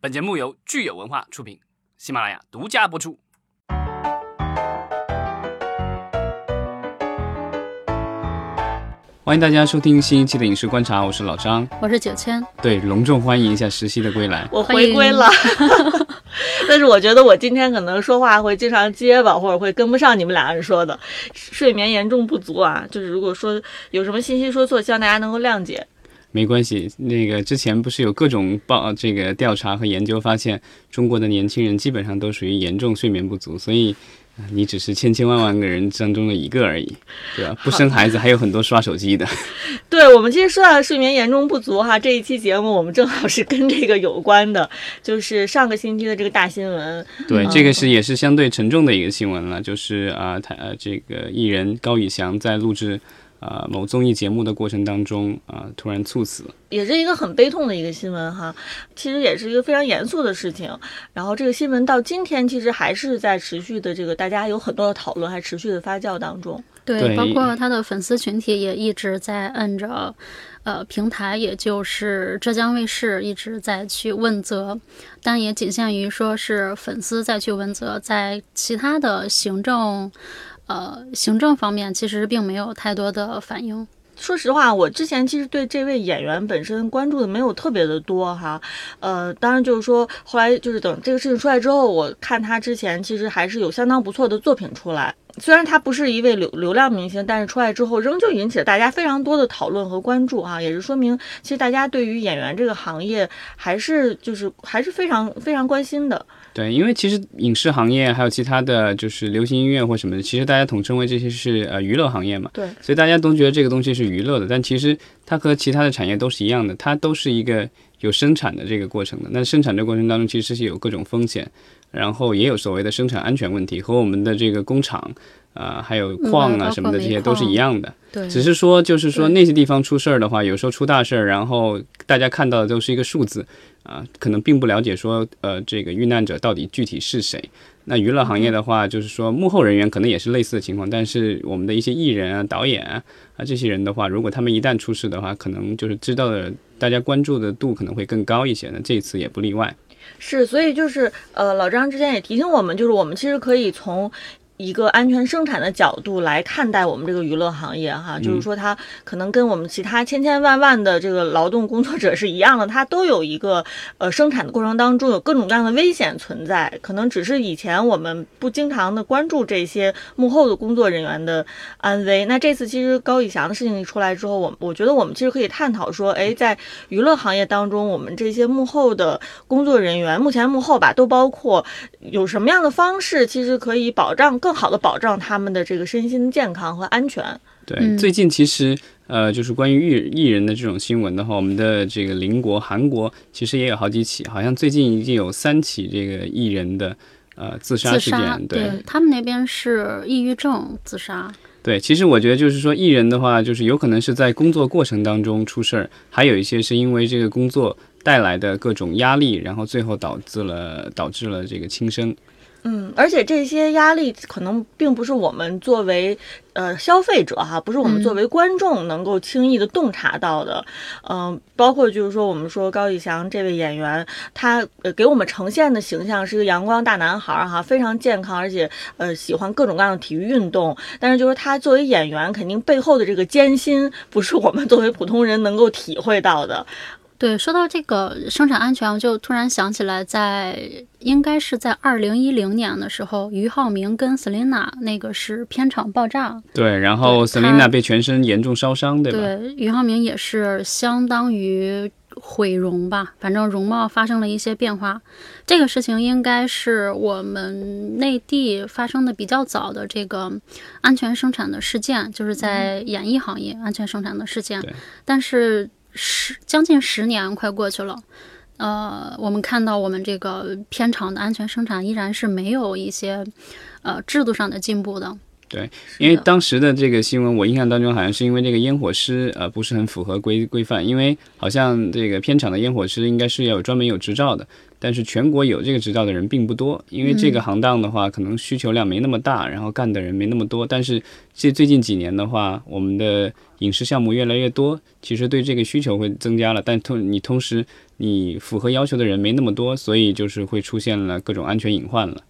本节目由聚友文化出品，喜马拉雅独家播出。欢迎大家收听新一期的影视观察，我是老张，我是九千。对，隆重欢迎一下实习的归来。我回归了，但是我觉得我今天可能说话会经常结巴，或者会跟不上你们俩人说的。睡眠严重不足啊，就是如果说有什么信息说错，希望大家能够谅解。没关系，那个之前不是有各种报这个调查和研究发现，中国的年轻人基本上都属于严重睡眠不足，所以。你只是千千万万个人当中的一个而已，对吧？不生孩子还有很多刷手机的。对，我们今天说到的睡眠严重不足哈，这一期节目我们正好是跟这个有关的，就是上个星期的这个大新闻。对，这个是也是相对沉重的一个新闻了，就是啊，他呃这个艺人高以翔在录制。啊，某综艺节目的过程当中啊，突然猝死，也是一个很悲痛的一个新闻哈。其实也是一个非常严肃的事情。然后这个新闻到今天其实还是在持续的，这个大家有很多的讨论，还持续的发酵当中。对，包括他的粉丝群体也一直在摁着，呃，平台也就是浙江卫视一直在去问责，但也仅限于说是粉丝再去问责，在其他的行政。呃，行政方面其实并没有太多的反应。说实话，我之前其实对这位演员本身关注的没有特别的多哈。呃，当然就是说，后来就是等这个事情出来之后，我看他之前其实还是有相当不错的作品出来。虽然他不是一位流流量明星，但是出来之后仍旧引起了大家非常多的讨论和关注哈，也是说明其实大家对于演员这个行业还是就是还是非常非常关心的。对，因为其实影视行业还有其他的就是流行音乐或什么的，其实大家统称为这些是呃娱乐行业嘛。对，所以大家都觉得这个东西是娱乐的，但其实它和其他的产业都是一样的，它都是一个有生产的这个过程的。那生产这过程当中其实是有各种风险，然后也有所谓的生产安全问题，和我们的这个工厂。啊，还有矿啊什么的，这些都是一样的。对，只是说，就是说那些地方出事儿的话，有时候出大事儿，然后大家看到的都是一个数字啊，可能并不了解说，呃，这个遇难者到底具体是谁。那娱乐行业的话，就是说幕后人员可能也是类似的情况，但是我们的一些艺人啊、导演啊啊这些人的话，如果他们一旦出事的话，可能就是知道的，大家关注的度可能会更高一些。那这次也不例外。是，所以就是呃，老张之前也提醒我们，就是我们其实可以从。一个安全生产的角度来看待我们这个娱乐行业，哈，就是说它可能跟我们其他千千万万的这个劳动工作者是一样的，它都有一个呃生产的过程当中有各种各样的危险存在，可能只是以前我们不经常的关注这些幕后的工作人员的安危。那这次其实高以翔的事情一出来之后，我我觉得我们其实可以探讨说，哎，在娱乐行业当中，我们这些幕后的工作人员，目前幕后吧，都包括有什么样的方式，其实可以保障。更好的保障他们的这个身心健康和安全。对，最近其实呃，就是关于艺艺人的这种新闻的话，我们的这个邻国韩国其实也有好几起，好像最近已经有三起这个艺人的呃自杀事件。对他们那边是抑郁症自杀。对，其实我觉得就是说，艺人的话，就是有可能是在工作过程当中出事儿，还有一些是因为这个工作带来的各种压力，然后最后导致了导致了这个轻生。嗯，而且这些压力可能并不是我们作为呃消费者哈，不是我们作为观众能够轻易的洞察到的。嗯，包括就是说，我们说高以翔这位演员，他给我们呈现的形象是一个阳光大男孩哈，非常健康，而且呃喜欢各种各样的体育运动。但是就是他作为演员，肯定背后的这个艰辛，不是我们作为普通人能够体会到的。对，说到这个生产安全，我就突然想起来，在应该是在二零一零年的时候，俞灏明跟 Selina 那个是片场爆炸，对，然后 Selina 被全身严重烧伤，对吧？对，俞灏明也是相当于毁容吧，反正容貌发生了一些变化。这个事情应该是我们内地发生的比较早的这个安全生产的事件，就是在演艺行业安全生产的事件，但是。十将近十年快过去了，呃，我们看到我们这个片场的安全生产依然是没有一些呃制度上的进步的。对，因为当时的这个新闻，我印象当中好像是因为这个烟火师呃不是很符合规规范，因为好像这个片场的烟火师应该是要有专门有执照的，但是全国有这个执照的人并不多，因为这个行当的话，可能需求量没那么大，然后干的人没那么多。但是这最近几年的话，我们的影视项目越来越多，其实对这个需求会增加了，但同你同时你符合要求的人没那么多，所以就是会出现了各种安全隐患了。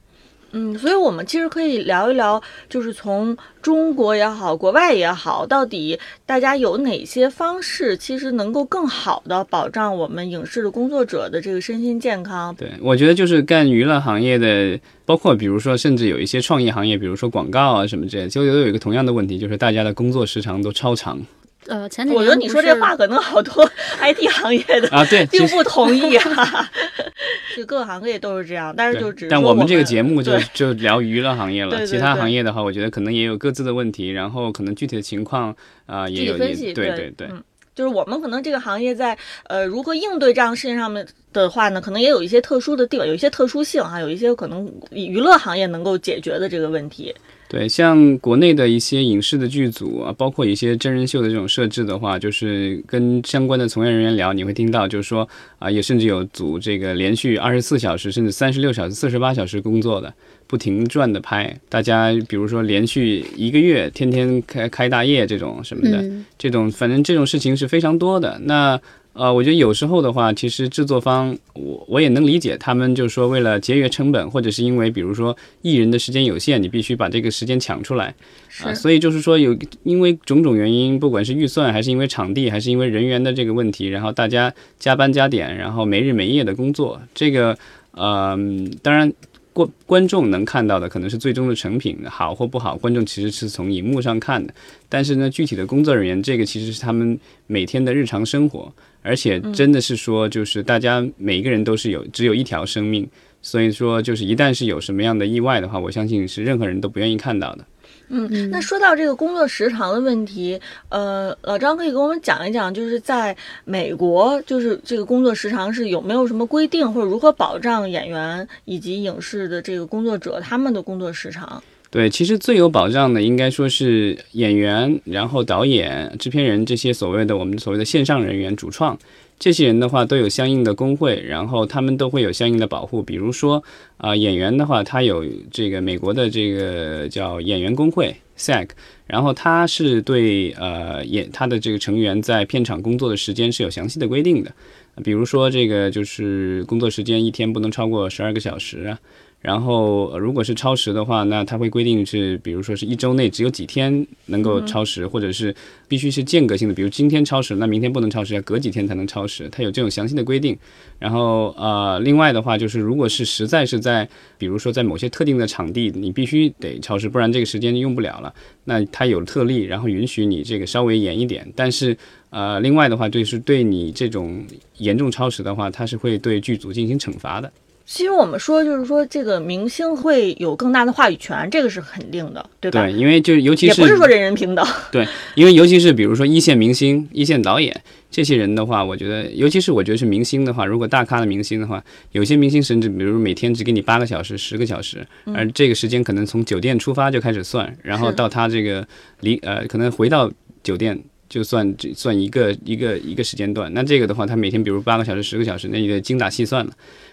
嗯，所以我们其实可以聊一聊，就是从中国也好，国外也好，到底大家有哪些方式，其实能够更好的保障我们影视的工作者的这个身心健康。对，我觉得就是干娱乐行业的，包括比如说，甚至有一些创意行业，比如说广告啊什么之类，就都有一个同样的问题，就是大家的工作时长都超长。呃，前几年我觉得你说这话可能好多 IT 行业的啊，对，并不同意啊。就各个行业都是这样，但是就只我但们这个节目目就就聊娱乐行业了。其他行业的话，我觉得可能也有各自的问题，然后可能具体的情况啊也有分析。对对对，嗯，就是我们可能这个行业在呃如何应对这样事情上面的话呢，可能也有一些特殊的地方，有一些特殊性哈，有一些可能娱乐行业能够解决的这个问题。对，像国内的一些影视的剧组啊，包括一些真人秀的这种设置的话，就是跟相关的从业人员聊，你会听到，就是说啊，也甚至有组这个连续二十四小时甚至三十六小时、四十八小时工作的，不停转的拍。大家比如说连续一个月，天天开开大夜这种什么的，这种反正这种事情是非常多的。那呃，我觉得有时候的话，其实制作方我我也能理解，他们就是说为了节约成本，或者是因为比如说艺人的时间有限，你必须把这个时间抢出来啊，所以就是说有因为种种原因，不管是预算还是因为场地，还是因为人员的这个问题，然后大家加班加点，然后没日没夜的工作，这个呃，当然。观观众能看到的可能是最终的成品好或不好，观众其实是从荧幕上看的。但是呢，具体的工作人员，这个其实是他们每天的日常生活，而且真的是说，就是大家每一个人都是有只有一条生命，所以说就是一旦是有什么样的意外的话，我相信是任何人都不愿意看到的。嗯，那说到这个工作时长的问题，呃，老张可以给我们讲一讲，就是在美国，就是这个工作时长是有没有什么规定，或者如何保障演员以及影视的这个工作者他们的工作时长？对，其实最有保障的应该说是演员，然后导演、制片人这些所谓的我们所谓的线上人员、主创。这些人的话都有相应的工会，然后他们都会有相应的保护。比如说，啊，演员的话，他有这个美国的这个叫演员工会 SAG，然后他是对呃演他的这个成员在片场工作的时间是有详细的规定的。比如说，这个就是工作时间一天不能超过十二个小时啊。然后，如果是超时的话，那它会规定是，比如说是一周内只有几天能够超时，或者是必须是间隔性的，比如今天超时，那明天不能超时，要隔几天才能超时，它有这种详细的规定。然后，呃，另外的话就是，如果是实在是在，比如说在某些特定的场地，你必须得超时，不然这个时间就用不了了。那它有特例，然后允许你这个稍微严一点。但是，呃，另外的话就是对你这种严重超时的话，它是会对剧组进行惩罚的。其实我们说，就是说这个明星会有更大的话语权，这个是肯定的，对吧？对，因为就尤其是也不是说人人平等。对，因为尤其是比如说一线明星、一线导演这些人的话，我觉得，尤其是我觉得是明星的话，如果大咖的明星的话，有些明星甚至比如每天只给你八个小时、十个小时，而这个时间可能从酒店出发就开始算，然后到他这个离呃，可能回到酒店就算算一个一个一个时间段。那这个的话，他每天比如八个小时、十个小时，那你得精打细算了。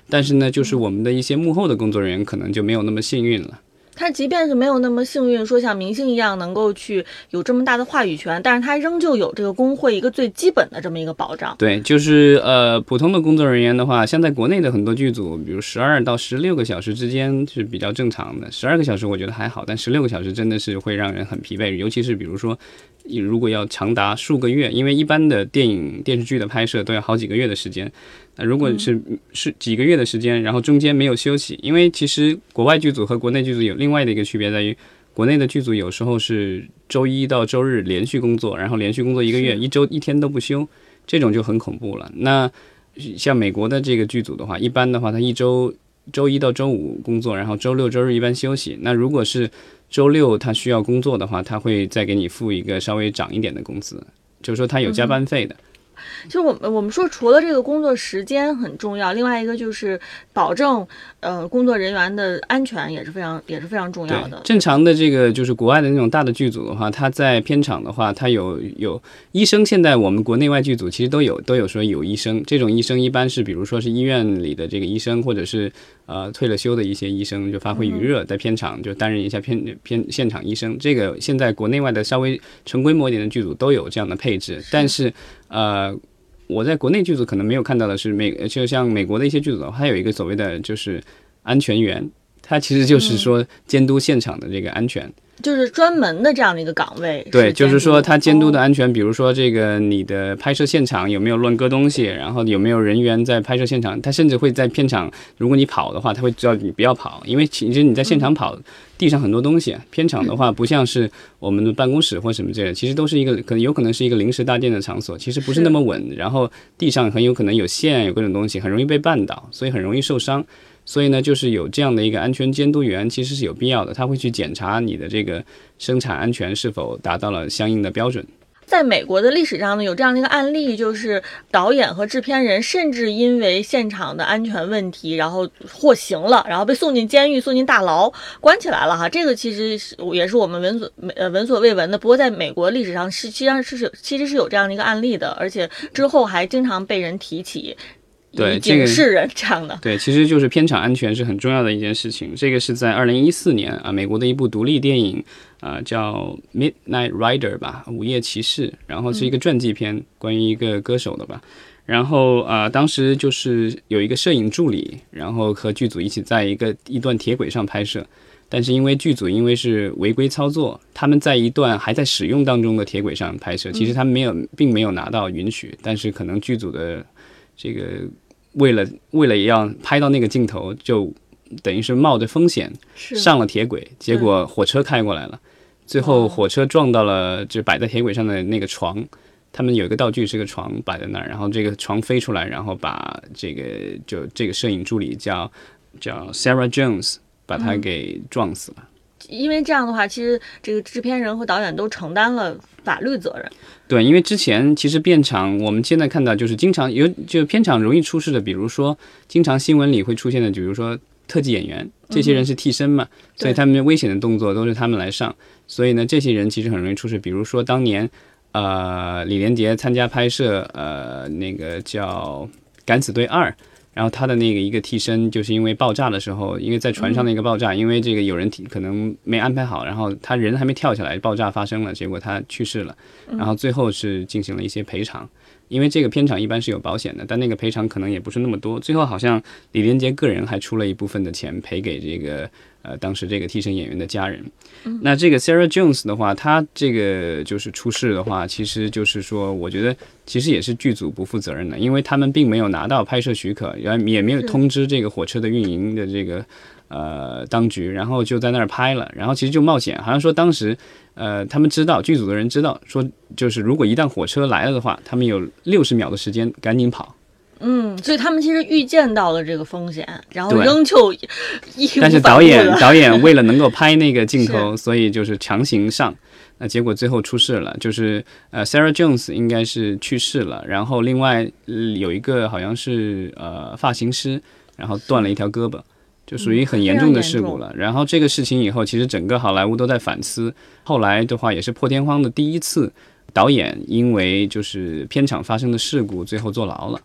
但是呢，就是我们的一些幕后的工作人员可能就没有那么幸运了。他即便是没有那么幸运，说像明星一样能够去有这么大的话语权，但是他仍旧有这个工会一个最基本的这么一个保障。对，就是呃，普通的工作人员的话，像在国内的很多剧组，比如十二到十六个小时之间是比较正常的。十二个小时我觉得还好，但十六个小时真的是会让人很疲惫，尤其是比如说。你如果要长达数个月，因为一般的电影电视剧的拍摄都要好几个月的时间，那如果是是几个月的时间，然后中间没有休息，因为其实国外剧组和国内剧组有另外的一个区别在于，国内的剧组有时候是周一到周日连续工作，然后连续工作一个月，一周一天都不休，这种就很恐怖了。那像美国的这个剧组的话，一般的话，他一周周一到周五工作，然后周六周日一般休息。那如果是周六他需要工作的话，他会再给你付一个稍微涨一点的工资，就是说他有加班费的。其实我们我们说，除了这个工作时间很重要，另外一个就是保证呃工作人员的安全也是非常也是非常重要的。正常的这个就是国外的那种大的剧组的话，它在片场的话，它有有医生。现在我们国内外剧组其实都有都有说有医生，这种医生一般是比如说是医院里的这个医生，或者是呃退了休的一些医生，就发挥余热在片场就担任一下片片现场医生。这个现在国内外的稍微成规模一点的剧组都有这样的配置，但是。呃，我在国内剧组可能没有看到的是美，就像美国的一些剧组的话，它有一个所谓的就是安全员，他其实就是说监督现场的这个安全。就是专门的这样的一个岗位，对，就是说他监督的安全，哦、比如说这个你的拍摄现场有没有乱搁东西，然后有没有人员在拍摄现场，他甚至会在片场，如果你跑的话，他会叫你不要跑，因为其实你在现场跑，地上很多东西，片场的话不像是我们的办公室或什么之类的，其实都是一个可能有可能是一个临时搭建的场所，其实不是那么稳，然后地上很有可能有线，有各种东西，很容易被绊倒，所以很容易受伤。所以呢，就是有这样的一个安全监督员，其实是有必要的。他会去检查你的这个生产安全是否达到了相应的标准。在美国的历史上呢，有这样的一个案例，就是导演和制片人甚至因为现场的安全问题，然后获刑了，然后被送进监狱、送进大牢，关起来了哈。这个其实是也是我们闻所呃闻所未闻的。不过在美国历史上是实际上是是其实是有这样的一个案例的，而且之后还经常被人提起。对，这个是人这样的。对，其实就是片场安全是很重要的一件事情。这个是在二零一四年啊，美国的一部独立电影啊，叫《Midnight Rider》吧，《午夜骑士》，然后是一个传记片，关于一个歌手的吧。然后啊，当时就是有一个摄影助理，然后和剧组一起在一个一段铁轨上拍摄，但是因为剧组因为是违规操作，他们在一段还在使用当中的铁轨上拍摄，其实他们没有，并没有拿到允许，但是可能剧组的这个。为了为了要拍到那个镜头，就等于是冒着风险上了铁轨，结果火车开过来了，最后火车撞到了就摆在铁轨上的那个床，他们有一个道具是个床摆在那儿，然后这个床飞出来，然后把这个就这个摄影助理叫叫 Sarah Jones 把他给撞死了。因为这样的话，其实这个制片人和导演都承担了法律责任。对，因为之前其实片场，我们现在看到就是经常有就片场容易出事的，比如说经常新闻里会出现的，比如说特技演员，这些人是替身嘛，所以他们危险的动作都是他们来上，所以呢，这些人其实很容易出事。比如说当年呃李连杰参加拍摄呃那个叫《敢死队二》。然后他的那个一个替身，就是因为爆炸的时候，因为在船上的一个爆炸，因为这个有人可能没安排好，然后他人还没跳下来，爆炸发生了，结果他去世了。然后最后是进行了一些赔偿，因为这个片场一般是有保险的，但那个赔偿可能也不是那么多。最后好像李连杰个人还出了一部分的钱赔给这个呃当时这个替身演员的家人。那这个 Sarah Jones 的话，他这个就是出事的话，其实就是说，我觉得其实也是剧组不负责任的，因为他们并没有拿到拍摄许可，然后也没有通知这个火车的运营的这个呃当局，然后就在那儿拍了，然后其实就冒险，好像说当时呃他们知道剧组的人知道，说就是如果一旦火车来了的话，他们有六十秒的时间赶紧跑。嗯，所以他们其实预见到了这个风险，然后仍旧义无但是导演 导演为了能够拍那个镜头，所以就是强行上，那结果最后出事了，就是呃 Sarah Jones 应该是去世了，然后另外、呃、有一个好像是呃发型师，然后断了一条胳膊，就属于很严重的事故了。然后这个事情以后，其实整个好莱坞都在反思，后来的话也是破天荒的第一次，导演因为就是片场发生的事故，最后坐牢了。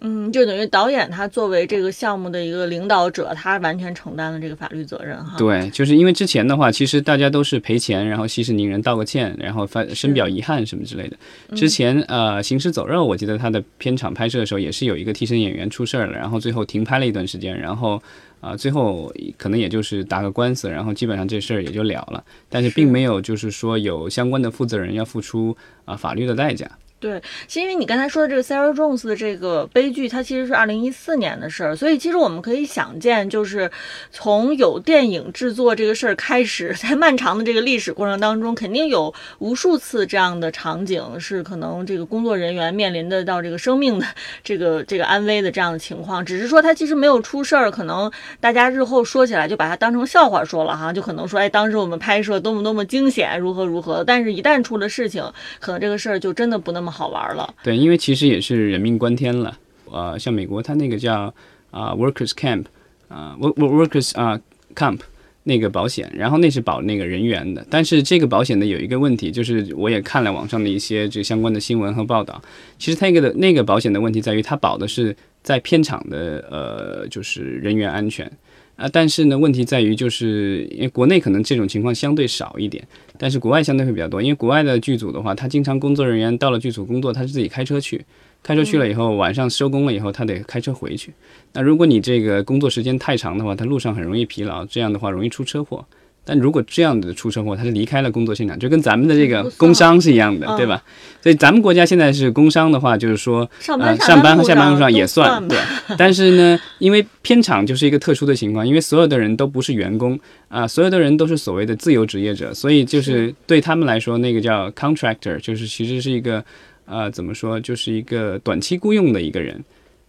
嗯，就等于导演他作为这个项目的一个领导者，他完全承担了这个法律责任哈。对，就是因为之前的话，其实大家都是赔钱，然后息事宁人，道个歉，然后发深表遗憾什么之类的。之前呃，《行尸走肉》，我记得他的片场拍摄的时候，也是有一个替身演员出事儿了，然后最后停拍了一段时间，然后啊、最后可能也就是打个官司，然后基本上这事儿也就了了，但是并没有就是说有相关的负责人要付出啊、法律的代价。对，是因为你刚才说的这个 Sarah Jones 的这个悲剧，它其实是二零一四年的事儿，所以其实我们可以想见，就是从有电影制作这个事儿开始，在漫长的这个历史过程当中，肯定有无数次这样的场景，是可能这个工作人员面临的到这个生命的这个这个安危的这样的情况，只是说他其实没有出事儿，可能大家日后说起来就把它当成笑话说了哈，就可能说，哎，当时我们拍摄多么多么惊险，如何如何，但是一旦出了事情，可能这个事儿就真的不那么好玩了。对，因为其实也是人命关天了。呃，像美国，它那个叫啊、workers camp 啊、work workers 啊、camp 那个保险，然后那是保那个人员的。但是这个保险呢有一个问题，就是我也看了网上的一些这相关的新闻和报道，其实它那个的那个保险的问题在于，它保的是在片场的呃就是人员安全。啊，但是呢，问题在于，就是因为国内可能这种情况相对少一点，但是国外相对会比较多。因为国外的剧组的话，他经常工作人员到了剧组工作，他是自己开车去，开车去了以后，晚上收工了以后，他得开车回去。那如果你这个工作时间太长的话，他路上很容易疲劳，这样的话容易出车祸。但如果这样的出车祸，他是离开了工作现场，就跟咱们的这个工伤是一样的，嗯对吧？所以咱们国家现在是工伤的话，就是说上班呃上班和下班路路上也都算对。但是呢，因为片场就是一个特殊的情况，因为所有的人都不是员工啊、所有的人都是所谓的自由职业者，所以就是对他们来说，那个叫 contractor，就是其实是一个呃怎么说，就是一个短期雇佣的一个人，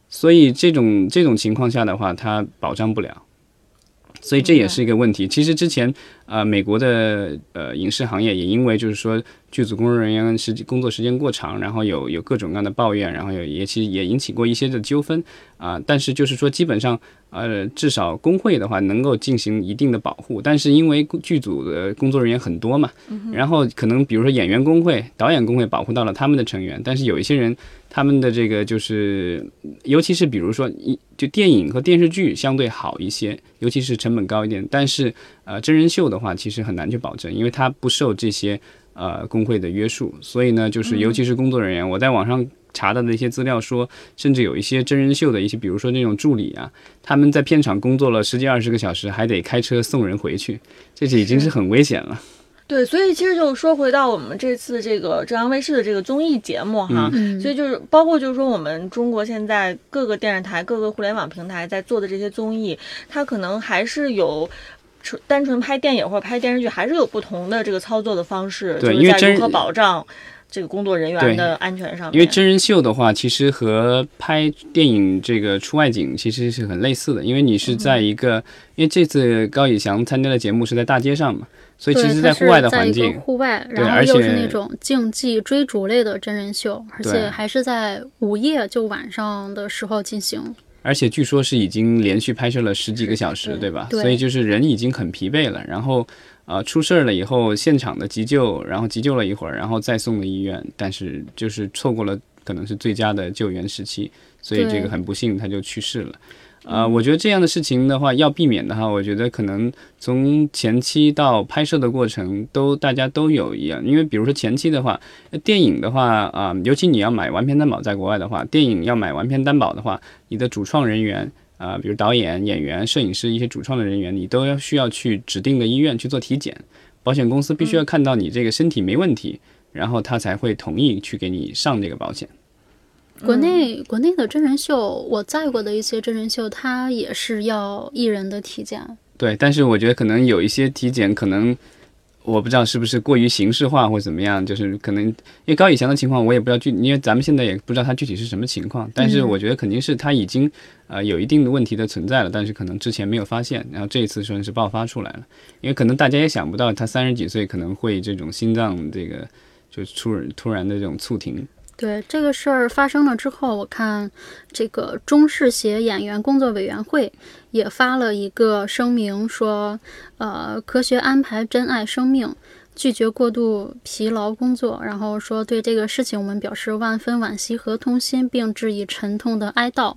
所以这种这种情况下的话，他保障不了。所以这也是一个问题。其实之前，呃，美国的呃影视行业也因为就是说剧组工作人员时工作时间过长，然后有有各种各样的抱怨，然后有也其实也引起过一些的纠纷啊、但是就是说基本上呃至少工会的话能够进行一定的保护，但是因为剧组的工作人员很多嘛，然后可能比如说演员工会、导演工会保护到了他们的成员，但是有一些人他们的这个就是尤其是比如说一就电影和电视剧相对好一些，尤其是成本高一点，但是呃真人秀的话其实很难去保证，因为它不受这些呃工会的约束，所以呢就是尤其是工作人员，我在网上查到的一些资料说，甚至有一些真人秀的一些，比如说那种助理啊，他们在片场工作了十几二十个小时，还得开车送人回去，这是已经是很危险了。对，所以其实就是说回到我们这次这个浙江卫视的这个综艺节目哈，嗯所以就是包括就是说我们中国现在各个电视台、各个互联网平台在做的这些综艺，它可能还是有。纯单纯拍电影或者拍电视剧，还是有不同的这个操作的方式，就是对因为真在如何保障这个工作人员的安全上面。因为真人秀的话，其实和拍电影这个出外景其实是很类似的，因为你是在一个，因为这次高以翔参加的节目是在大街上嘛，所以其，实在户外的环境，户外，然后又是那种竞技追逐类的真人秀，而对且还是在午夜就晚上的时候进行。而且据说是已经连续拍摄了十几个小时，对对吧？对所以就是人已经很疲惫了，然后呃出事儿了以后，现场的急救，然后急救了一会儿，然后再送了医院，但是就是错过了可能是最佳的救援时期，所以这个很不幸他就去世了。呃，我觉得这样的事情的话，要避免的话，我觉得可能从前期到拍摄的过程都大家都有一样，因为比如说前期的话，呃电影的话啊、尤其你要买完片担保，在国外的话，电影要买完片担保的话，你的主创人员啊、比如导演、演员、摄影师一些主创的人员，你都要需要去指定的医院去做体检，保险公司必须要看到你这个身体没问题，然后他才会同意去给你上这个保险。国内国内的真人秀，我在过的一些真人秀，它也是要艺人的体检。对，但是我觉得可能有一些体检可能。我不知道是不是过于形式化或怎么样，就是可能因为高以翔的情况我也不知道具，因为咱们现在也不知道他具体是什么情况，但是嗯我觉得肯定是他已经呃有一定的问题的存在了，但是可能之前没有发现，然后这一次算是爆发出来了，因为可能大家也想不到他三十几岁可能会这种心脏这个就突然突然的这种猝停，对这个事儿发生了之后，我看这个中视协演员工作委员会也发了一个声明，说，呃，科学安排珍爱生命，拒绝过度疲劳工作，然后说对这个事情我们表示万分惋惜和痛心，并致以沉痛的哀悼，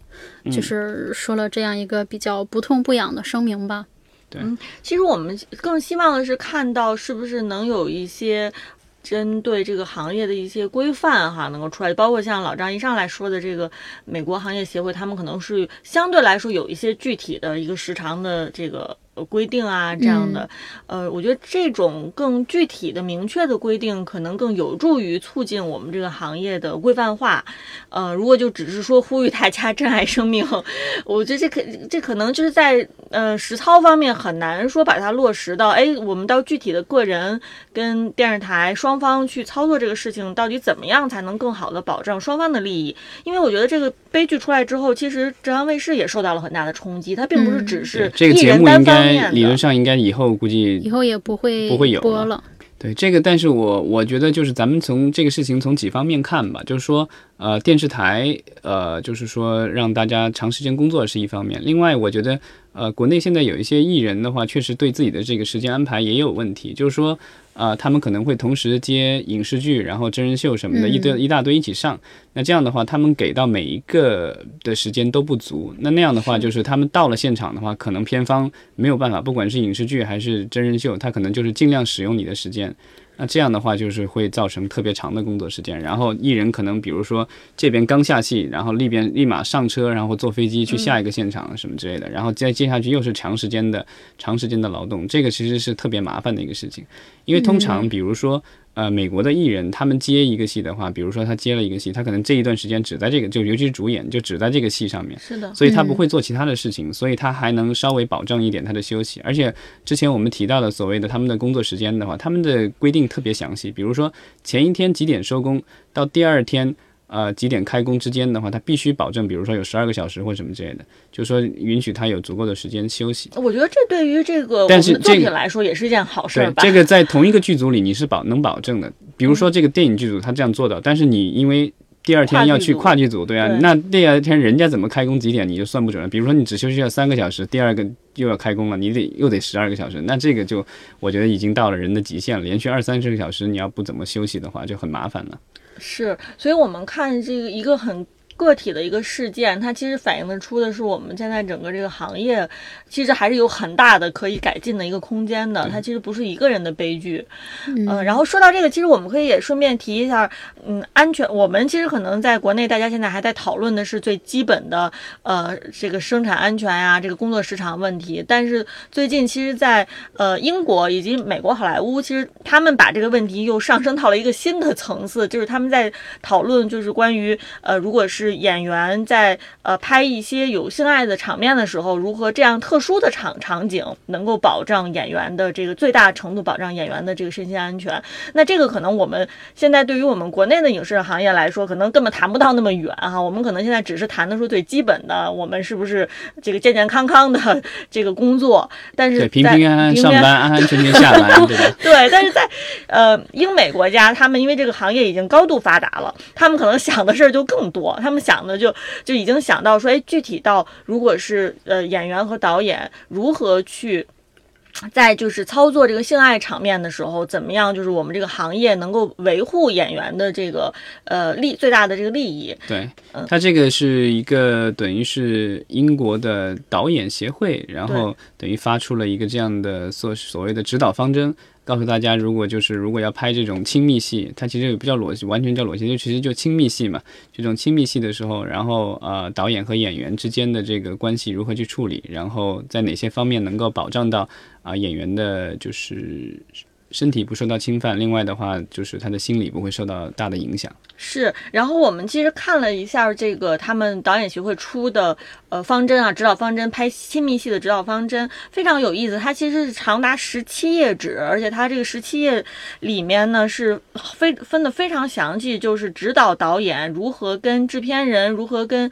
就是说了这样一个比较不痛不痒的声明吧。对、嗯其实我们更希望的是看到是不是能有一些针对这个行业的一些规范哈，能够出来，包括像老张一上来说的这个美国行业协会，他们可能是相对来说有一些具体的一个时长的这个。呃规定啊，这样的，呃，我觉得这种更具体的、明确的规定，可能更有助于促进我们这个行业的规范化。呃，如果就只是说呼吁大家珍爱生命，我觉得这可这可能就是在呃实操方面很难说把它落实到，哎，我们到具体的个人跟电视台双方去操作这个事情，到底怎么样才能更好的保障双方的利益？因为我觉得这个悲剧出来之后，其实浙江卫视也受到了很大的冲击，它并不是只是这个艺节目应人单方该。理论上应该以后估计以后也不会不会有播了。对这个，但是我我觉得就是咱们从这个事情从几方面看吧，就是说，呃，电视台，呃，就是说让大家长时间工作是一方面，另外我觉得，呃，国内现在有一些艺人的话，确实对自己的这个时间安排也有问题，就是说。啊，他们可能会同时接影视剧，然后真人秀什么的，一堆一大堆一起上。那这样的话，他们给到每一个的时间都不足。那那样的话，就是他们到了现场的话，可能片方没有办法，不管是影视剧还是真人秀，他可能就是尽量使用你的时间。那这样的话，就是会造成特别长的工作时间。然后艺人可能，比如说这边刚下戏，然后那边立马上车，然后坐飞机去下一个现场什么之类的，然后再接下去又是长时间的、长时间的劳动，这个其实是特别麻烦的一个事情。因为通常，比如说。呃，美国的艺人他们接一个戏的话，比如说他接了一个戏，他可能这一段时间只在这个，就尤其是主演，就只在这个戏上面。是的。所以他不会做其他的事情，所以他还能稍微保证一点他的休息。而且之前我们提到的所谓的他们的工作时间的话，他们的规定特别详细，比如说前一天几点收工，到第二天。呃，几点开工之间的话，他必须保证，比如说有十二个小时或什么之类的，就是说允许他有足够的时间休息。我觉得这对于这个但是作品来说也是一件好事吧。这个在同一个剧组里你是保能保证的。比如说这个电影剧组他这样做到，但是你因为第二天要去跨剧组，对啊，那第二天人家怎么开工几点你就算不准了。比如说你只休息了三个小时，第二个又要开工了，你得又得十二个小时，那这个就我觉得已经到了人的极限了。连续二三十个小时你要不怎么休息的话，就很麻烦了。是，所以我们看这个一个很。个体的一个事件，它其实反映的出的是我们现在整个这个行业，其实还是有很大的可以改进的一个空间的。它其实不是一个人的悲剧。嗯，然后说到这个，其实我们可以也顺便提一下，嗯，安全。我们其实可能在国内，大家现在还在讨论的是最基本的，呃，这个生产安全呀，这个工作时长问题。但是最近，其实，在呃英国以及美国好莱坞，其实他们把这个问题又上升到了一个新的层次，就是他们在讨论，就是关于呃，如果是演员在呃拍一些有性爱的场面的时候，如何这样特殊的场场景能够保障演员的这个最大程度保障演员的这个身心安全？那这个可能我们现在对于我们国内的影视行业来说，可能根本谈不到那么远哈。我们可能现在只是谈的说最基本的，我们是不是这个健健康康的这个工作？但是平平安安上班，安安全全下班，对吧？对。但是在呃英美国家，他们因为这个行业已经高度发达了，他们可能想的事儿就更多，他们。想的就就已经想到说，哎，具体到如果是呃演员和导演如何去 在就是操作这个性爱场面的时候，怎么样就是我们这个行业能够维护演员的这个呃利最大的这个利益。对，他这个是一个等于是英国的导演协会，然后等于发出了一个这样的所所谓的指导方针。告诉大家，如果就是如果要拍这种亲密戏，它其实也不叫裸戏，完全叫裸戏，就其实就亲密戏嘛。这种亲密戏的时候，然后呃，导演和演员之间的这个关系如何去处理，然后在哪些方面能够保障到啊演员的，就是。身体不受到侵犯，另外的话就是他的心理不会受到大的影响。是，然后我们其实看了一下这个他们导演协会出的呃方针啊，指导方针，拍亲密戏的指导方针非常有意思。它其实是长达十七页纸，而且它这个十七页里面呢是非分的非常详细，就是指导导演如何跟制片人如何跟。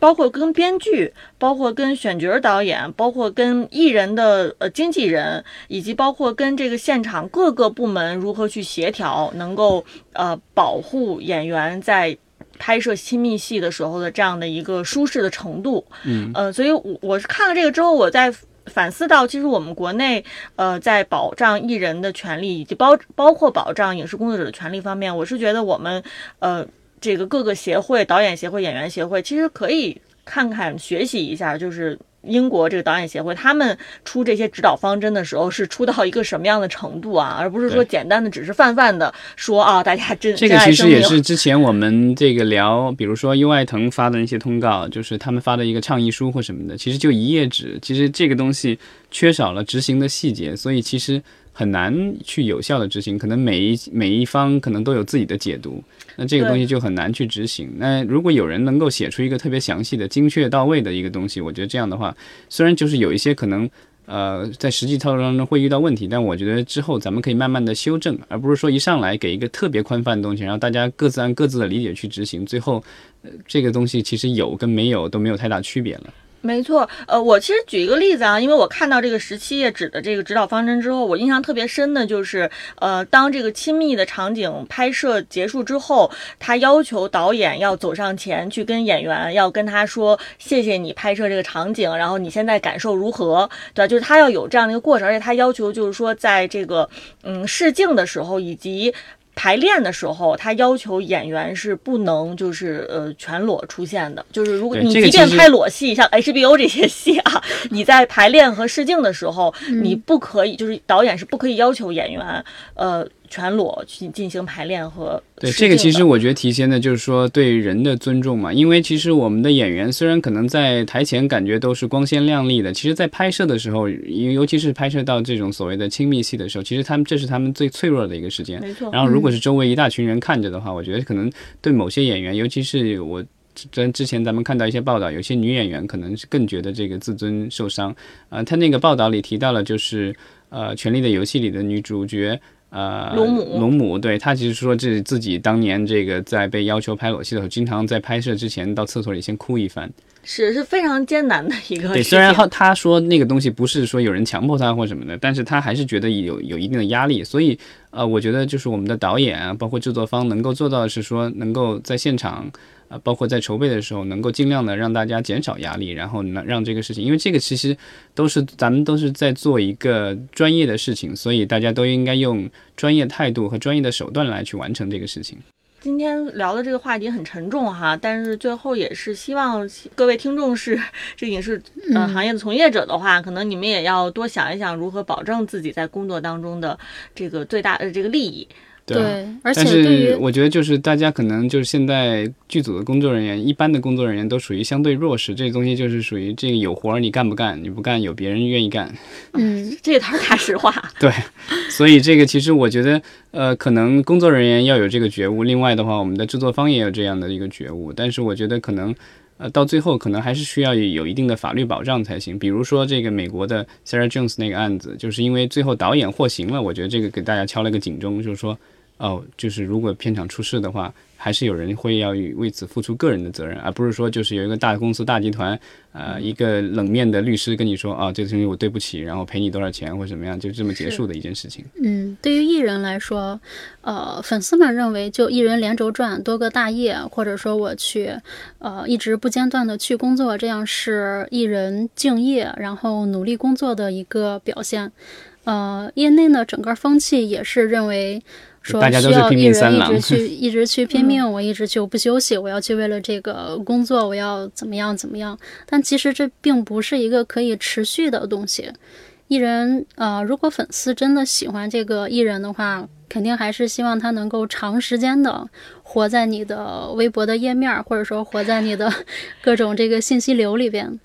包括跟编剧，包括跟选角导演，包括跟艺人的呃经纪人，以及包括跟这个现场各个部门如何去协调，能够呃保护演员在拍摄亲密戏的时候的这样的一个舒适的程度。嗯，呃，所以我我是看了这个之后，我在反思到，其实我们国内呃在保障艺人的权利以及包包括保障影视工作者的权利方面，我是觉得我们呃。这个各个协会，导演协会、演员协会，其实可以看看学习一下，就是英国这个导演协会，他们出这些指导方针的时候是出到一个什么样的程度啊，而不是说简单的只是泛泛的说啊，大家真这个其实也是之前我们这个聊，比如说优爱腾发的那些通告，就是他们发的一个倡议书或什么的，其实就一页纸，其实这个东西缺少了执行的细节，所以其实。很难去有效的执行，可能每一每一方可能都有自己的解读，那这个东西就很难去执行。那如果有人能够写出一个特别详细的、精确到位的一个东西，我觉得这样的话，虽然就是有一些可能，呃，在实际操作当中会遇到问题，但我觉得之后咱们可以慢慢的修正，而不是说一上来给一个特别宽泛的东西，然后大家各自按各自的理解去执行，最后，呃，这个东西其实有跟没有都没有太大区别了。没错，呃，我其实举一个例子啊，因为我看到这个十七页纸的这个指导方针之后，我印象特别深的就是，呃，当这个亲密的场景拍摄结束之后，他要求导演要走上前去跟演员要跟他说，谢谢你拍摄这个场景，然后你现在感受如何，对吧？就是他要有这样的一个过程，而且他要求就是说，在这个嗯试镜的时候以及。排练的时候，他要求演员是不能就是呃全裸出现的，就是如果你即便拍裸戏，像 HBO 这些戏啊，你在排练和试镜的时候，你不可以，就是导演是不可以要求演员呃。全裸去进行排练和对这个，其实我觉得体现的就是说对人的尊重嘛。因为其实我们的演员虽然可能在台前感觉都是光鲜亮丽的，其实，在拍摄的时候，尤其是拍摄到这种所谓的亲密戏的时候，其实他们这是他们最脆弱的一个时间。没错。然后，如果是周围一大群人看着的话，我觉得可能对某些演员，尤其是我之之前咱们看到一些报道，有些女演员可能是更觉得这个自尊受伤。呃，他那个报道里提到了，就是呃，《权力的游戏》里的女主角。呃，龙母，龙母，对他其实说这自己当年这个在被要求拍裸戏的时候，经常在拍摄之前到厕所里先哭一番，是是非常艰难的一个。对，虽然他他说那个东西不是说有人强迫他或什么的，但是他还是觉得有有一定的压力，所以呃，我觉得就是我们的导演啊，包括制作方能够做到的是说能够在现场。啊，包括在筹备的时候，能够尽量的让大家减少压力，然后呢让这个事情，因为这个其实都是咱们都是在做一个专业的事情，所以大家都应该用专业态度和专业的手段来去完成这个事情。今天聊的这个话题很沉重哈，但是最后也是希望各位听众是这影视呃行业的从业者的话，可能你们也要多想一想如何保证自己在工作当中的这个最大的这个利益。对，而且但是我觉得就是大家可能就是现在剧组的工作人员，一般的工作人员都属于相对弱势，这个东西就是属于这个有活儿你干不干，你不干有别人愿意干。嗯，这也太大实话。对，所以这个其实我觉得，呃，可能工作人员要有这个觉悟，另外的话，我们的制作方也有这样的一个觉悟。但是我觉得可能，呃，到最后可能还是需要有一定的法律保障才行。比如说这个美国的 Sarah Jones 那个案子，就是因为最后导演获刑了，我觉得这个给大家敲了个警钟，就是说。哦，就是如果片场出事的话，还是有人会要为此付出个人的责任，而不是说就是有一个大公司、大集团，呃，一个冷面的律师跟你说啊，这个东西我对不起，然后赔你多少钱或者怎么样，就这么结束的一件事情。嗯，对于艺人来说，呃，粉丝们认为就艺人连轴转多个大业，或者说我去，呃，一直不间断的去工作，这样是艺人敬业然后努力工作的一个表现。呃，业内呢，整个风气也是认为。说需要艺人一直 去一直去拼命，我一直就不休息，我要去为了这个工作，我要怎么样怎么样？但其实这并不是一个可以持续的东西。艺人呃，如果粉丝真的喜欢这个艺人的话，肯定还是希望他能够长时间的活在你的微博的页面，或者说活在你的 各种这个信息流里边。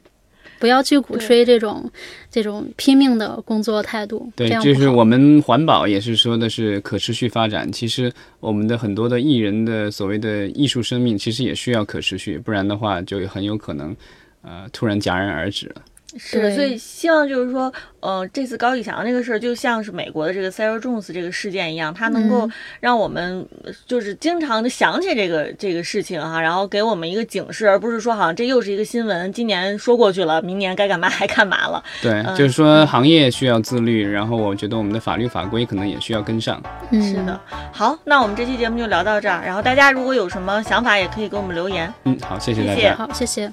不要去鼓吹这种这种拼命的工作态度。对，就是我们环保也是说的是可持续发展。其实我们的很多的艺人的所谓的艺术生命，其实也需要可持续，不然的话就很有可能，呃，突然戛然而止了。是，所以希望就是说，呃，这次高启强这个事儿，就像是美国的这个 Sarah Jones 这个事件一样，它能够让我们就是经常的想起这个这个事情哈，然后给我们一个警示，而不是说好像这又是一个新闻，今年说过去了，明年该干嘛还干嘛了。对，就是说行业需要自律，然后我觉得我们的法律法规可能也需要跟上。是的，好，那我们这期节目就聊到这儿，然后大家如果有什么想法，也可以给我们留言。嗯，好，谢谢大家，好，谢谢。